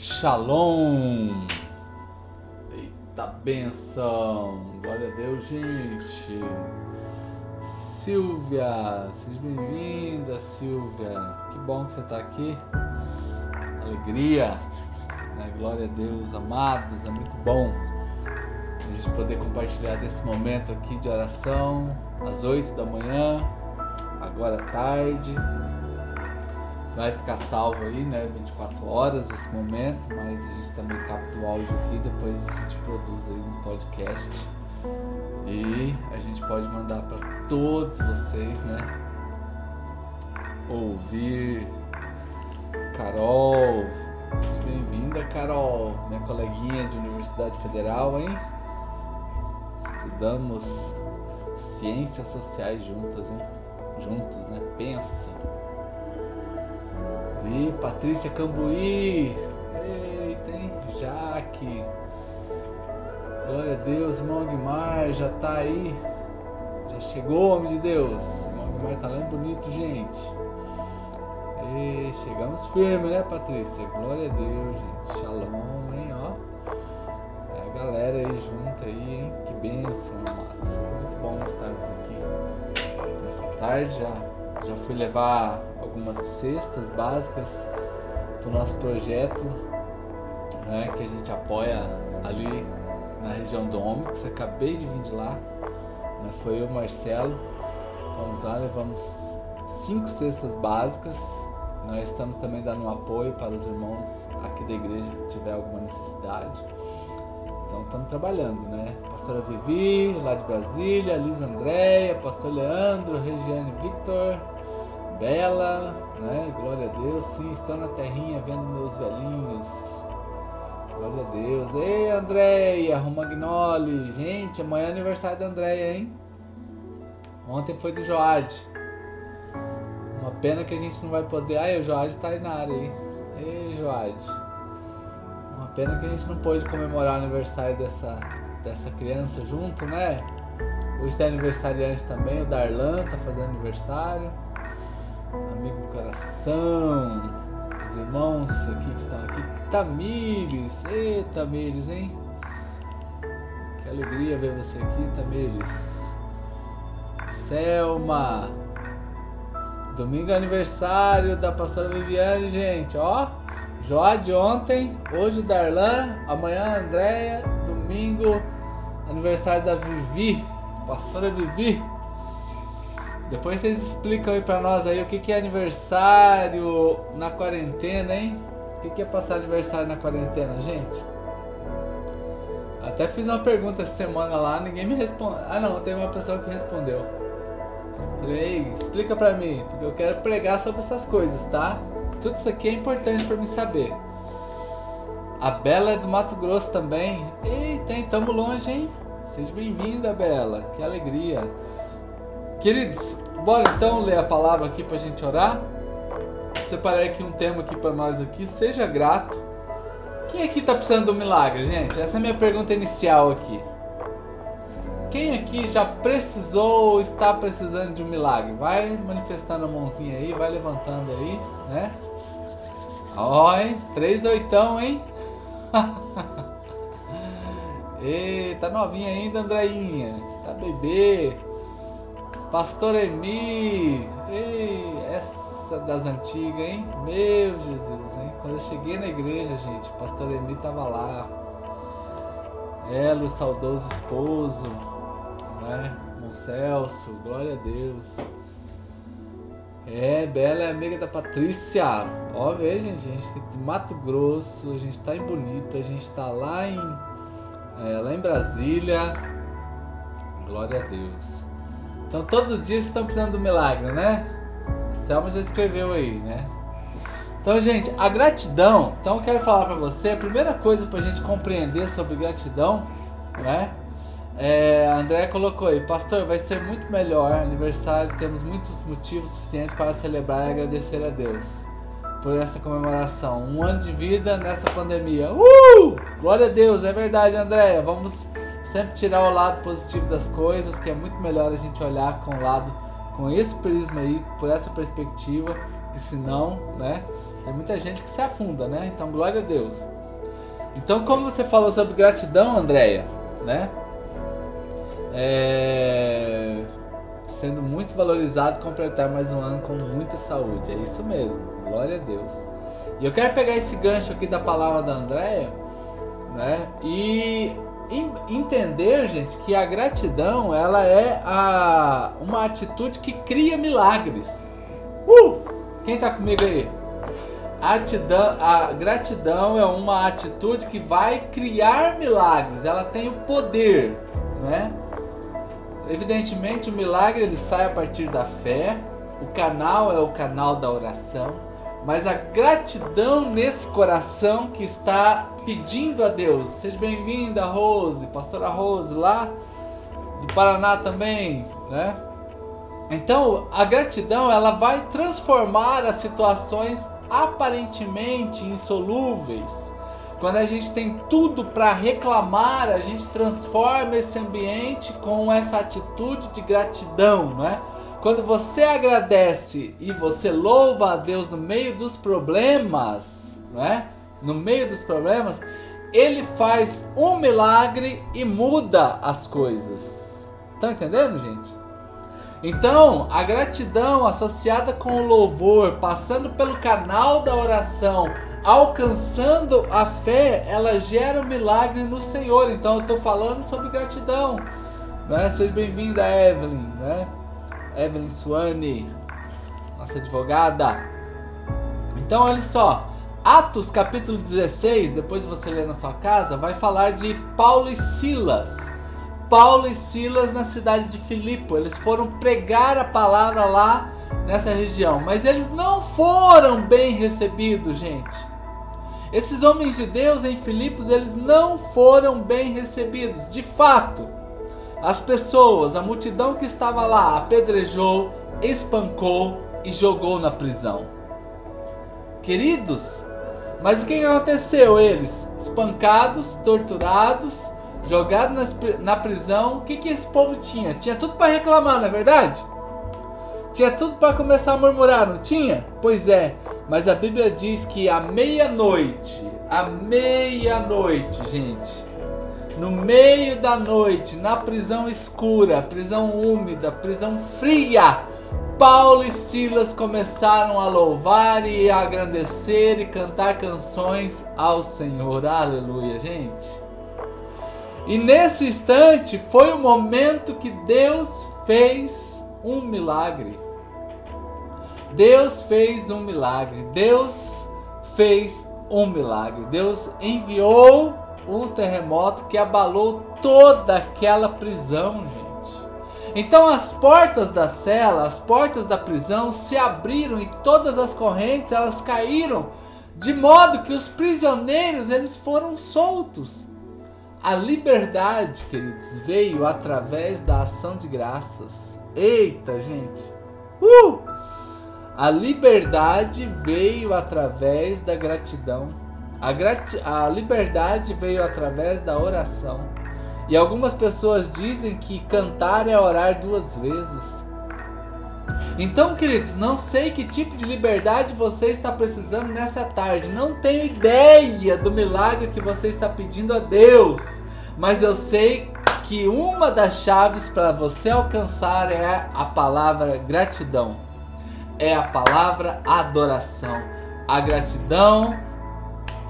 Shalom! Eita benção! Glória a Deus, gente! Silvia, seja bem-vinda, Silvia! Que bom que você está aqui. Alegria! Né? Glória a Deus, amados, é muito bom a gente poder compartilhar desse momento aqui de oração às 8 da manhã, agora à tarde vai ficar salvo aí, né? 24 horas esse momento, mas a gente também capta o áudio aqui, depois a gente produz aí um podcast e a gente pode mandar para todos vocês, né? Ouvir. Carol, bem-vinda, Carol, minha coleguinha de Universidade Federal, hein? Estudamos ciências sociais juntas, hein? Juntos, né? Pensa. E Patrícia Cambuí. Eita, hein? Jaque. Glória a Deus, irmão Aguimar já tá aí. Já chegou, homem de Deus. Irmão Aguimar tá lá em bonito, gente. E chegamos firme, né, Patrícia? Glória a Deus, gente. Shalom, hein, ó. É a galera aí junto aí, hein? Que bênção, amados. Muito bom estarmos aqui nessa tarde já. Já fui levar algumas cestas básicas para o nosso projeto, né, que a gente apoia ali na região do Omix. Acabei de vir de lá, né, foi eu e o Marcelo. Fomos lá, levamos cinco cestas básicas. Nós estamos também dando um apoio para os irmãos aqui da igreja que tiver alguma necessidade. Então estamos trabalhando, né? Pastora Vivi, lá de Brasília, Liz Andréia, Pastor Leandro, Regiane Victor, Bela, né? Glória a Deus. Sim, estou na terrinha vendo meus velhinhos. Glória a Deus. Ei, Andréia, Romagnoli. Gente, amanhã é aniversário da Andréia, hein? Ontem foi do Joade. Uma pena que a gente não vai poder. Ai, o Joade tá aí na área aí. Ei, Joade. Pena que a gente não pôde comemorar o aniversário dessa, dessa criança junto, né? Hoje tem aniversariante também, o Darlan tá fazendo aniversário amigo do coração, os irmãos aqui que estão aqui, Tamires, ei Tamires, hein? Que alegria ver você aqui, Tamires. Selma, domingo é aniversário da pastora Viviane, gente, ó. De ontem, hoje o Darlan, amanhã a Andréia, domingo aniversário da Vivi, pastora Vivi. Depois vocês explicam aí pra nós aí o que, que é aniversário na quarentena, hein? O que, que é passar aniversário na quarentena, gente? Até fiz uma pergunta essa semana lá, ninguém me respondeu. Ah não, tem uma pessoa que respondeu. Falei, explica pra mim, porque eu quero pregar sobre essas coisas, tá? Tudo isso aqui é importante pra mim saber. A Bela é do Mato Grosso também. Eita, hein, tamo longe, hein? Seja bem-vinda, Bela. Que alegria. Queridos, bora então ler a palavra aqui para a gente orar. Separei aqui um tema aqui para nós aqui. Seja grato. Quem aqui está precisando de um milagre, gente? Essa é a minha pergunta inicial aqui. Quem aqui já precisou ou está precisando de um milagre? Vai manifestando a mãozinha aí, vai levantando aí, né? Ó, hein? Três oitão, hein? Eita, novinha ainda, Andreinha. Está bebê. Pastor Emi, ei, essa das antigas, hein? Meu Jesus, hein? Quando eu cheguei na igreja, gente, Pastor Emi tava lá. Ela, o saudoso esposo, né? Mon Celso, glória a Deus. É, Bela é amiga da Patrícia. Ó, veja, gente, a gente Mato Grosso, a gente tá em Bonito, a gente tá lá em, é, lá em Brasília. Glória a Deus. Então todo dia vocês estão precisando do milagre, né? Selma já escreveu aí, né? Então, gente, a gratidão. Então, eu quero falar para você. A primeira coisa para a gente compreender sobre gratidão, né? É, André colocou aí, pastor, vai ser muito melhor aniversário. Temos muitos motivos suficientes para celebrar e agradecer a Deus por essa comemoração. Um ano de vida nessa pandemia. Uh! Glória a Deus, é verdade, Andréia. Vamos sempre tirar o lado positivo das coisas, que é muito melhor a gente olhar com o lado, com esse prisma aí, por essa perspectiva, que senão, né? Tem muita gente que se afunda, né? Então, glória a Deus. Então, como você falou sobre gratidão, Andréia, né? É... Sendo muito valorizado, completar mais um ano com muita saúde. É isso mesmo. Glória a Deus. E eu quero pegar esse gancho aqui da palavra da Andréia, né? E entender, gente, que a gratidão ela é a, uma atitude que cria milagres. Uh! Quem tá comigo aí? Atidão, a gratidão é uma atitude que vai criar milagres. Ela tem o poder, né? Evidentemente, o milagre ele sai a partir da fé. O canal é o canal da oração mas a gratidão nesse coração que está pedindo a Deus. Seja bem-vinda, Rose, pastora Rose, lá do Paraná também, né? Então, a gratidão ela vai transformar as situações aparentemente insolúveis. Quando a gente tem tudo para reclamar, a gente transforma esse ambiente com essa atitude de gratidão, né? Quando você agradece e você louva a Deus no meio dos problemas, né? No meio dos problemas, ele faz um milagre e muda as coisas. Estão entendendo, gente? Então, a gratidão associada com o louvor, passando pelo canal da oração, alcançando a fé, ela gera um milagre no Senhor. Então, eu estou falando sobre gratidão. Né? Seja bem-vinda, Evelyn. Né? Evelyn Swane, nossa advogada. Então, olha só. Atos capítulo 16, depois você lê na sua casa, vai falar de Paulo e Silas. Paulo e Silas na cidade de Filipe. Eles foram pregar a palavra lá nessa região, mas eles não foram bem recebidos, gente. Esses homens de Deus em Filipos, eles não foram bem recebidos. De fato, as pessoas, a multidão que estava lá, apedrejou, espancou e jogou na prisão. Queridos, mas o que aconteceu? Eles espancados, torturados, jogados na prisão. O que, que esse povo tinha? Tinha tudo para reclamar, não é verdade? Tinha tudo para começar a murmurar, não tinha? Pois é, mas a Bíblia diz que à meia-noite, à meia-noite, gente, no meio da noite, na prisão escura, prisão úmida, prisão fria, Paulo e Silas começaram a louvar e a agradecer e cantar canções ao Senhor. Aleluia, gente. E nesse instante foi o momento que Deus fez um milagre. Deus fez um milagre. Deus fez um milagre. Deus enviou um terremoto que abalou toda aquela prisão, gente. Então as portas da cela, as portas da prisão se abriram e todas as correntes elas caíram, de modo que os prisioneiros eles foram soltos. A liberdade, queridos, veio através da ação de graças. Eita, gente. Uh! A liberdade veio através da gratidão. A, a liberdade veio através da oração. E algumas pessoas dizem que cantar é orar duas vezes. Então, queridos, não sei que tipo de liberdade você está precisando nessa tarde. Não tenho ideia do milagre que você está pedindo a Deus. Mas eu sei que uma das chaves para você alcançar é a palavra gratidão. É a palavra adoração. A gratidão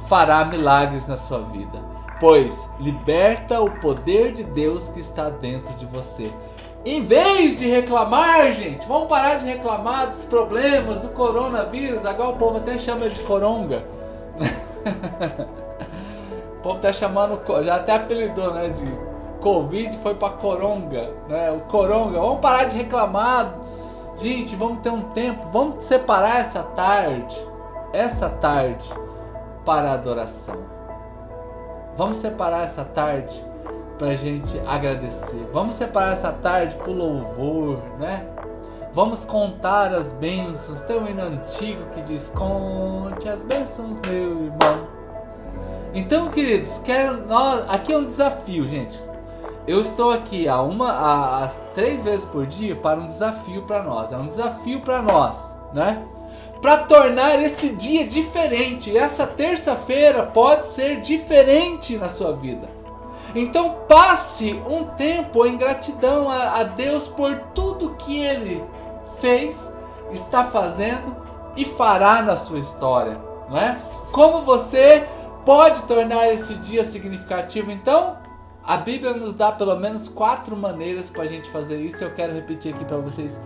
fará milagres na sua vida, pois liberta o poder de Deus que está dentro de você. Em vez de reclamar, gente, vamos parar de reclamar dos problemas do coronavírus. Agora o povo até chama de coronga. o povo tá chamando, já até apelidou, né, de Covid foi para coronga, né? O coronga. Vamos parar de reclamar. Gente, vamos ter um tempo, vamos separar essa tarde, essa tarde para adoração. Vamos separar essa tarde para a gente agradecer. Vamos separar essa tarde para o louvor, né? Vamos contar as bênçãos. Tem um hino antigo que diz: Conte as bênçãos, meu irmão. Então, queridos, quero, nós, aqui é um desafio, gente. Eu estou aqui a uma, a, as três vezes por dia para um desafio para nós. É um desafio para nós, né? para tornar esse dia diferente. Essa terça-feira pode ser diferente na sua vida. Então passe um tempo em gratidão a, a Deus por tudo que Ele fez, está fazendo e fará na sua história, não é? Como você pode tornar esse dia significativo? Então, a Bíblia nos dá pelo menos quatro maneiras para a gente fazer isso. Eu quero repetir aqui para vocês.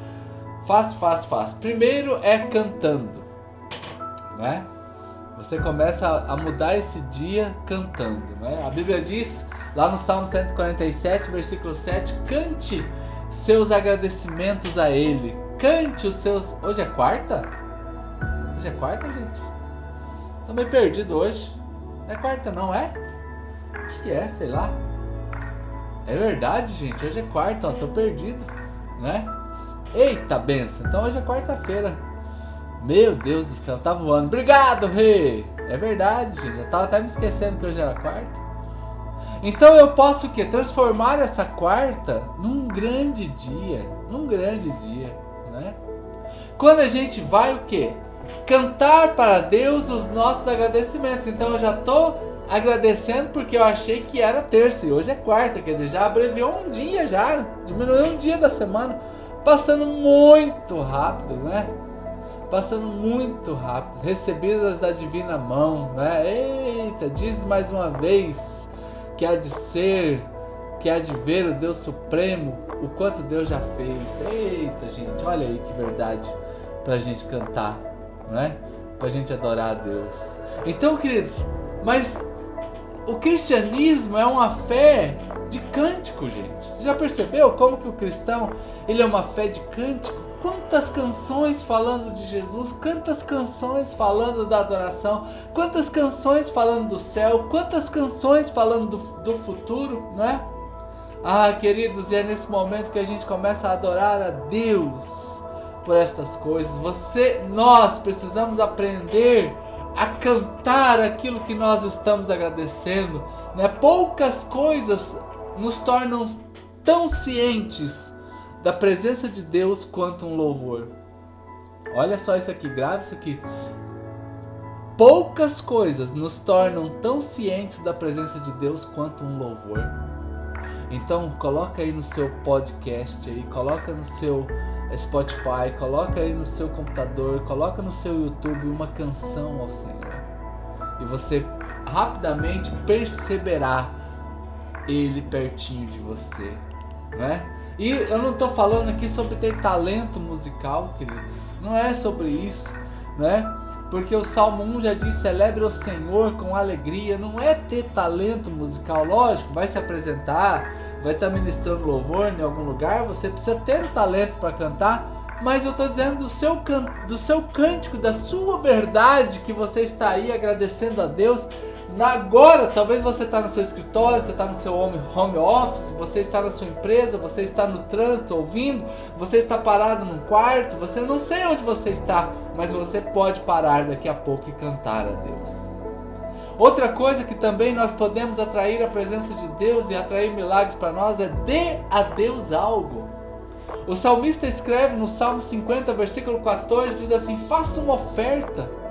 Fácil, fácil, fácil. Primeiro é cantando, né? Você começa a mudar esse dia cantando, né? A Bíblia diz lá no Salmo 147, versículo 7, cante seus agradecimentos a Ele. Cante os seus. Hoje é quarta? Hoje é quarta, gente? Tô meio perdido hoje. Não é quarta, não é? Acho que é, sei lá. É verdade, gente. Hoje é quarta, ó. Tô perdido, né? Eita benção. Então hoje é quarta-feira. Meu Deus do céu, tá voando. Obrigado, rei. É verdade, gente. Eu tava até me esquecendo que hoje era quarta. Então eu posso o quê? Transformar essa quarta num grande dia. Num grande dia, né? Quando a gente vai o quê? Cantar para Deus os nossos agradecimentos. Então eu já tô agradecendo porque eu achei que era terça e hoje é quarta, quer dizer, já abreviou um dia já, diminuiu um dia da semana, passando muito rápido, né? Passando muito rápido, recebidas da divina mão, né? Eita, diz mais uma vez que há de ser, que há de ver o Deus Supremo, o quanto Deus já fez. Eita, gente, olha aí que verdade pra gente cantar, não é? Pra gente adorar a Deus. Então, queridos, mas o cristianismo é uma fé de cântico, gente. Você já percebeu como que o cristão ele é uma fé de cântico? Quantas canções falando de Jesus, quantas canções falando da adoração, quantas canções falando do céu, quantas canções falando do, do futuro, não é? Ah, queridos, e é nesse momento que a gente começa a adorar a Deus por estas coisas. Você, nós precisamos aprender a cantar aquilo que nós estamos agradecendo. Né? Poucas coisas nos tornam tão cientes da presença de Deus quanto um louvor. Olha só isso aqui, grave isso aqui. Poucas coisas nos tornam tão cientes da presença de Deus quanto um louvor. Então coloca aí no seu podcast aí, coloca no seu Spotify, coloca aí no seu computador, coloca no seu YouTube uma canção ao Senhor. E você rapidamente perceberá ele pertinho de você, né? E eu não estou falando aqui sobre ter talento musical, queridos. Não é sobre isso, né? Porque o Salmo 1 já diz: celebre o Senhor com alegria. Não é ter talento musical, lógico, vai se apresentar, vai estar ministrando louvor em algum lugar, você precisa ter o talento para cantar, mas eu estou dizendo do seu, can do seu cântico, da sua verdade que você está aí agradecendo a Deus. Agora, talvez você está no seu escritório, você está no seu home, home office, você está na sua empresa, você está no trânsito ouvindo, você está parado num quarto, você não sei onde você está, mas você pode parar daqui a pouco e cantar a Deus. Outra coisa que também nós podemos atrair a presença de Deus e atrair milagres para nós é dê a Deus algo. O salmista escreve no Salmo 50, versículo 14, diz assim: faça uma oferta.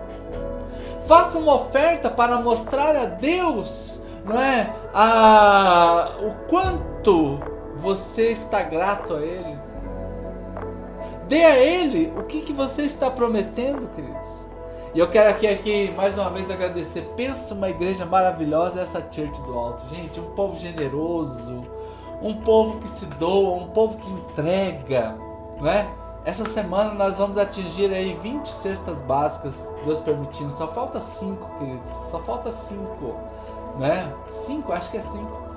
Faça uma oferta para mostrar a Deus, não é? A, o quanto você está grato a Ele. Dê a Ele o que, que você está prometendo, queridos. E eu quero aqui, aqui mais uma vez agradecer. Pensa uma igreja maravilhosa, essa Church do Alto. Gente, um povo generoso, um povo que se doa, um povo que entrega, né? Essa semana nós vamos atingir aí 20 cestas básicas, Deus permitindo. Só falta 5, queridos. Só falta 5, né? 5, acho que é 5.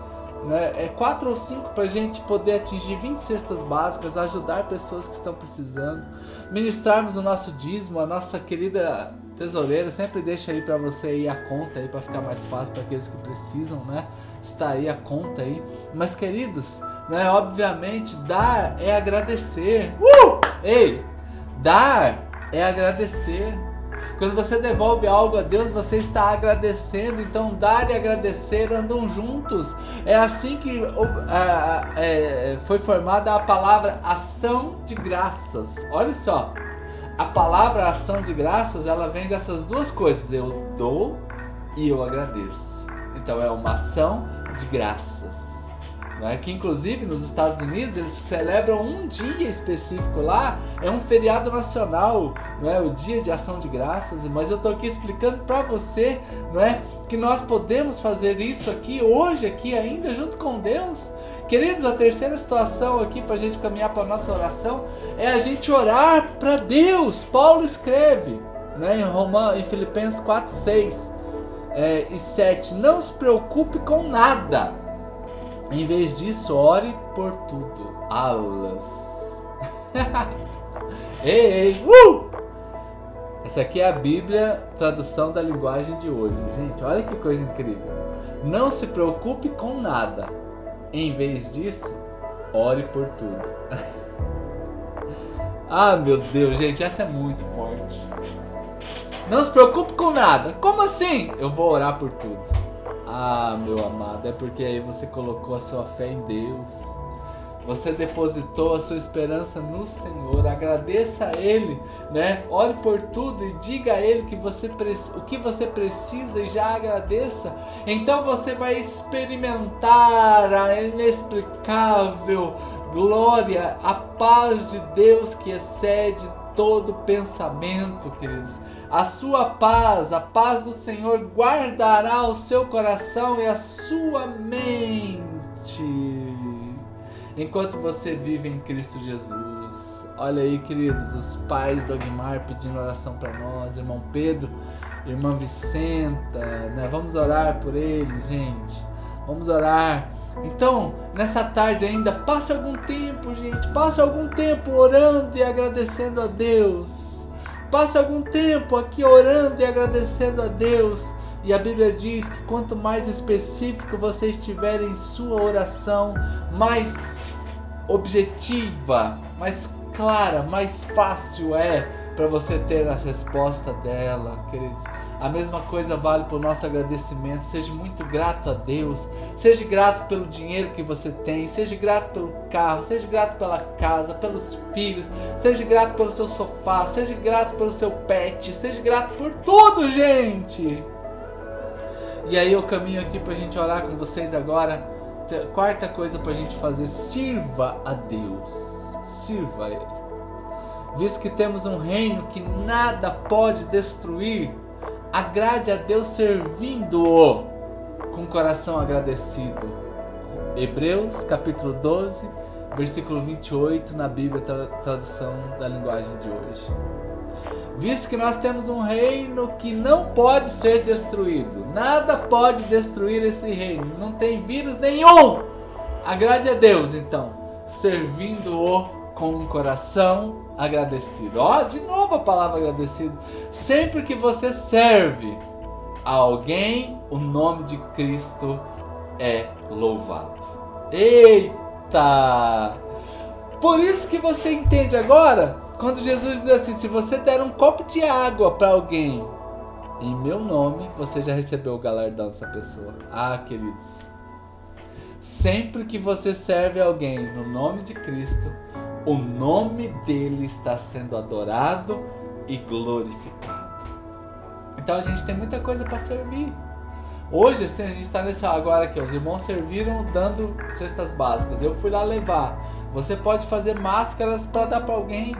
Né? É 4 ou 5 para a gente poder atingir 20 cestas básicas, ajudar pessoas que estão precisando, ministrarmos o nosso dízimo, a nossa querida tesoureira sempre deixa aí para você aí a conta aí para ficar mais fácil para aqueles que precisam, né? Está aí a conta aí. Mas queridos, né, obviamente dar é agradecer. Uh! Ei, dar é agradecer. Quando você devolve algo a Deus, você está agradecendo. Então, dar e agradecer andam juntos. É assim que é, foi formada a palavra ação de graças. Olha só. a palavra ação de graças, ela vem dessas duas coisas. Eu dou e eu agradeço. Então é uma ação de graças. Né? Que inclusive nos Estados Unidos eles celebram um dia específico lá, é um feriado nacional, não é o Dia de Ação de Graças. Mas eu estou aqui explicando para você, não é, que nós podemos fazer isso aqui hoje aqui ainda junto com Deus. Queridos, a terceira situação aqui para a gente caminhar para nossa oração é a gente orar para Deus. Paulo escreve, né, em Romanos, em Filipenses 4, 6 é, e 7, não se preocupe com nada em vez disso, ore por tudo. Alas. ei, ei, uh! Essa aqui é a Bíblia, tradução da linguagem de hoje. Gente, olha que coisa incrível. Não se preocupe com nada. Em vez disso, ore por tudo. ah, meu Deus, gente, essa é muito forte. Não se preocupe com nada. Como assim? Eu vou orar por tudo. Ah, meu amado, é porque aí você colocou a sua fé em Deus. Você depositou a sua esperança no Senhor. Agradeça a Ele, né? Ore por tudo e diga a Ele que você o que você precisa e já agradeça. Então você vai experimentar a inexplicável glória, a paz de Deus que excede todo pensamento, queridos. A sua paz, a paz do Senhor guardará o seu coração e a sua mente enquanto você vive em Cristo Jesus. Olha aí, queridos, os pais do Aguimar pedindo oração para nós, irmão Pedro, irmã Vicenta, né? Vamos orar por eles, gente. Vamos orar. Então, nessa tarde ainda, passe algum tempo, gente, passe algum tempo orando e agradecendo a Deus Passe algum tempo aqui orando e agradecendo a Deus. E a Bíblia diz que quanto mais específico você estiver em sua oração, mais objetiva, mais clara, mais fácil é para você ter a resposta dela, queridos. A mesma coisa vale para o nosso agradecimento. Seja muito grato a Deus. Seja grato pelo dinheiro que você tem. Seja grato pelo carro. Seja grato pela casa, pelos filhos. Seja grato pelo seu sofá. Seja grato pelo seu pet. Seja grato por tudo, gente. E aí eu caminho aqui para a gente orar com vocês agora. Quarta coisa para a gente fazer: sirva a Deus. Sirva a Ele. Visto que temos um reino que nada pode destruir, Agrade a Deus servindo-o com coração agradecido. Hebreus capítulo 12, versículo 28 na Bíblia, tradução da linguagem de hoje. Visto que nós temos um reino que não pode ser destruído, nada pode destruir esse reino, não tem vírus nenhum. Agrade a Deus então, servindo-o com um coração agradecido. Ó, oh, de novo a palavra agradecido. Sempre que você serve a alguém, o nome de Cristo é louvado. Eita! Por isso que você entende agora, quando Jesus diz assim: se você der um copo de água para alguém, em meu nome, você já recebeu o galardão dessa pessoa. Ah, queridos. Sempre que você serve alguém no nome de Cristo, o nome dele está sendo adorado e glorificado. Então a gente tem muita coisa para servir. Hoje assim, a gente está nesse agora aqui, os irmãos serviram dando cestas básicas. Eu fui lá levar. Você pode fazer máscaras para dar para alguém.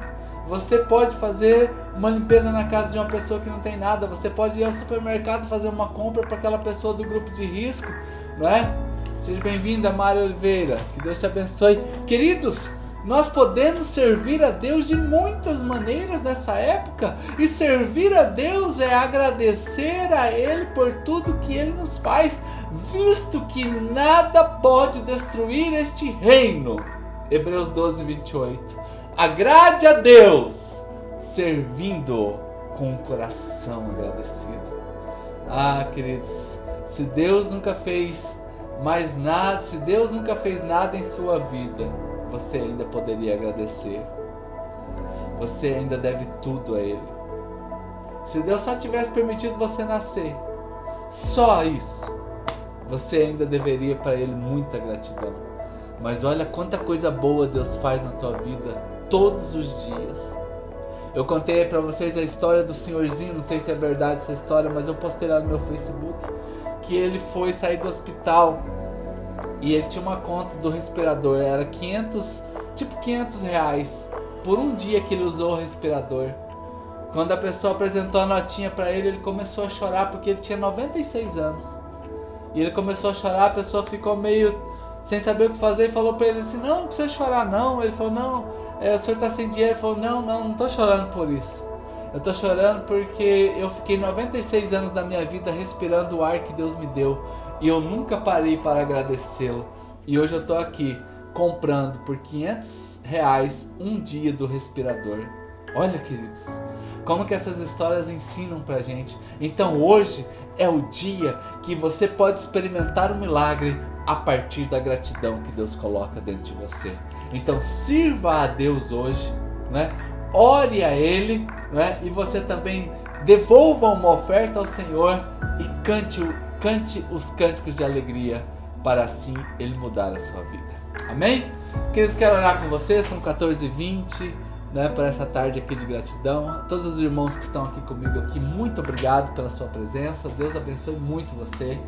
Você pode fazer uma limpeza na casa de uma pessoa que não tem nada. Você pode ir ao supermercado fazer uma compra para aquela pessoa do grupo de risco, não é? Seja bem-vinda, Mário Oliveira. Que Deus te abençoe. Queridos, nós podemos servir a Deus de muitas maneiras nessa época, e servir a Deus é agradecer a Ele por tudo que Ele nos faz, visto que nada pode destruir este reino. Hebreus 12, 28. Agrade a Deus, servindo com o coração agradecido. Ah, queridos, se Deus nunca fez mais nada, se Deus nunca fez nada em sua vida, você ainda poderia agradecer. Você ainda deve tudo a Ele. Se Deus só tivesse permitido você nascer, só isso, você ainda deveria para Ele muita gratidão. Mas olha quanta coisa boa Deus faz na tua vida todos os dias. Eu contei para vocês a história do senhorzinho, não sei se é verdade essa história, mas eu postei lá no meu Facebook que ele foi sair do hospital e ele tinha uma conta do respirador, era 500, tipo 500 reais por um dia que ele usou o respirador. Quando a pessoa apresentou a notinha para ele, ele começou a chorar porque ele tinha 96 anos. E ele começou a chorar, a pessoa ficou meio sem saber o que fazer e falou para ele assim: Não, não precisa chorar, não. Ele falou: Não, é, o senhor tá sem dinheiro. Ele falou: Não, não, não tô chorando por isso. Eu tô chorando porque eu fiquei 96 anos da minha vida respirando o ar que Deus me deu e eu nunca parei para agradecê-lo. E hoje eu tô aqui comprando por 500 reais um dia do respirador. Olha, queridos, como que essas histórias ensinam pra gente. Então hoje é o dia que você pode experimentar o um milagre a partir da gratidão que Deus coloca dentro de você. Então sirva a Deus hoje, né? Ore a Ele, né? E você também devolva uma oferta ao Senhor e cante, cante os cânticos de alegria para assim Ele mudar a sua vida. Amém? Queridos, quero orar com você, são 14h20 né, para essa tarde aqui de gratidão. A todos os irmãos que estão aqui comigo aqui, muito obrigado pela sua presença. Deus abençoe muito você.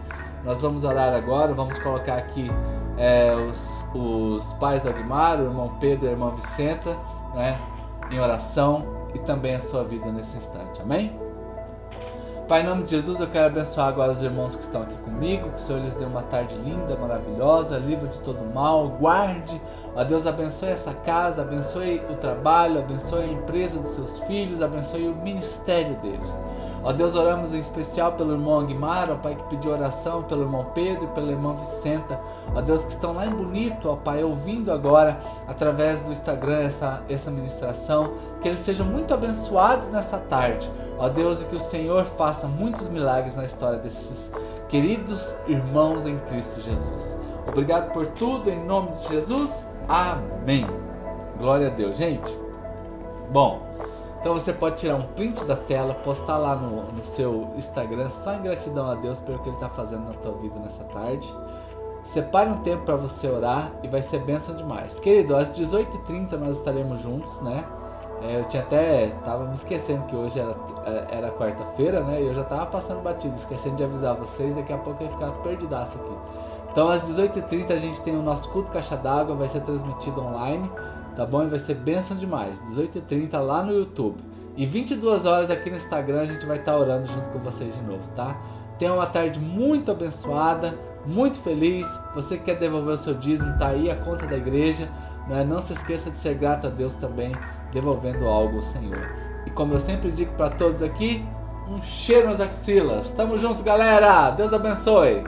Nós vamos orar agora, vamos colocar aqui é, os, os pais Aguimar, o irmão Pedro e a irmã Vicenta, né, em oração e também a sua vida nesse instante. Amém? Pai, em nome de Jesus, eu quero abençoar agora os irmãos que estão aqui comigo, que o Senhor lhes dê uma tarde linda, maravilhosa, livre de todo mal, guarde, ó Deus, abençoe essa casa, abençoe o trabalho, abençoe a empresa dos seus filhos, abençoe o ministério deles. Ó Deus, oramos em especial pelo irmão Aguimar, ó Pai, que pediu oração, pelo irmão Pedro e pela irmã Vicenta, ó Deus, que estão lá em Bonito, ó Pai, ouvindo agora, através do Instagram, essa, essa ministração, que eles sejam muito abençoados nessa tarde, Ó Deus, e que o Senhor faça muitos milagres na história desses queridos irmãos em Cristo Jesus. Obrigado por tudo, em nome de Jesus. Amém. Glória a Deus, gente. Bom, então você pode tirar um print da tela, postar lá no, no seu Instagram, só em gratidão a Deus pelo que Ele está fazendo na tua vida nessa tarde. Separe um tempo para você orar e vai ser bênção demais. Querido, às 18h30 nós estaremos juntos, né? É, eu tinha até. tava me esquecendo que hoje era, é, era quarta-feira, né? E eu já tava passando batido, esquecendo de avisar vocês. Daqui a pouco eu ia ficar perdidaço aqui. Então, às 18h30 a gente tem o nosso culto Caixa d'Água, vai ser transmitido online, tá bom? E vai ser bênção demais. 18h30 lá no YouTube. E 22 horas aqui no Instagram a gente vai estar tá orando junto com vocês de novo, tá? Tenha uma tarde muito abençoada, muito feliz. Você que quer devolver o seu dízimo, tá aí a conta da igreja. Né? Não se esqueça de ser grato a Deus também devolvendo algo ao Senhor. E como eu sempre digo para todos aqui, um cheiro nas axilas. Tamo junto, galera. Deus abençoe.